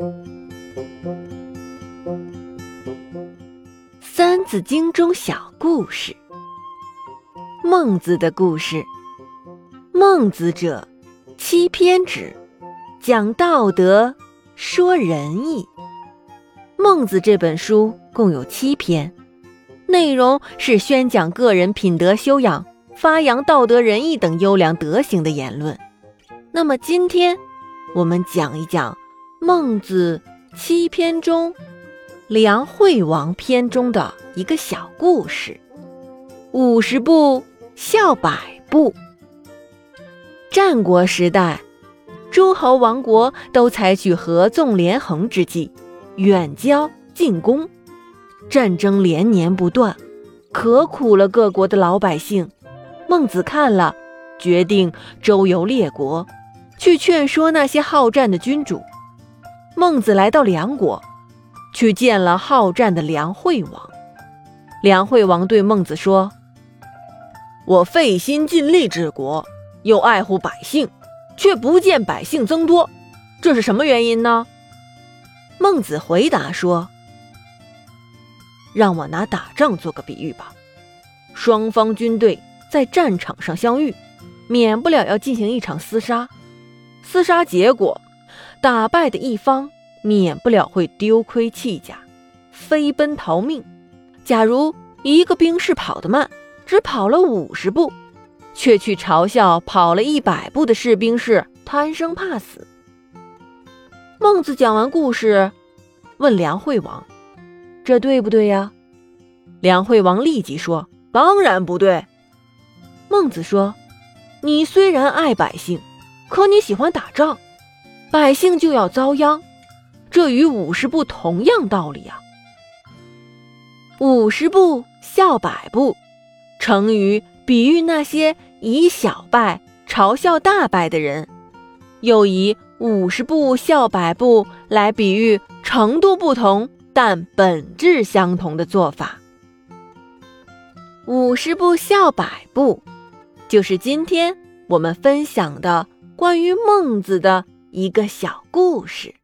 《三字经》中小故事，孟子的故事。孟子者，七篇止，讲道德，说仁义。孟子这本书共有七篇，内容是宣讲个人品德修养、发扬道德仁义等优良德行的言论。那么今天，我们讲一讲孟子七篇中《梁惠王篇》中的一个小故事：五十步笑百步。战国时代，诸侯王国都采取合纵连横之计。远交近攻，战争连年不断，可苦了各国的老百姓。孟子看了，决定周游列国，去劝说那些好战的君主。孟子来到梁国，去见了好战的梁惠王。梁惠王对孟子说：“我费心尽力治国，又爱护百姓，却不见百姓增多，这是什么原因呢？”孟子回答说：“让我拿打仗做个比喻吧。双方军队在战场上相遇，免不了要进行一场厮杀。厮杀结果，打败的一方免不了会丢盔弃甲，飞奔逃命。假如一个兵士跑得慢，只跑了五十步，却去嘲笑跑了一百步的士兵是贪生怕死。”孟子讲完故事，问梁惠王：“这对不对呀？”梁惠王立即说：“当然不对。”孟子说：“你虽然爱百姓，可你喜欢打仗，百姓就要遭殃，这与五十步同样道理啊。五十步笑百步，成语比喻那些以小败嘲笑大败的人，又以。”五十步笑百步，来比喻程度不同但本质相同的做法。五十步笑百步，就是今天我们分享的关于孟子的一个小故事。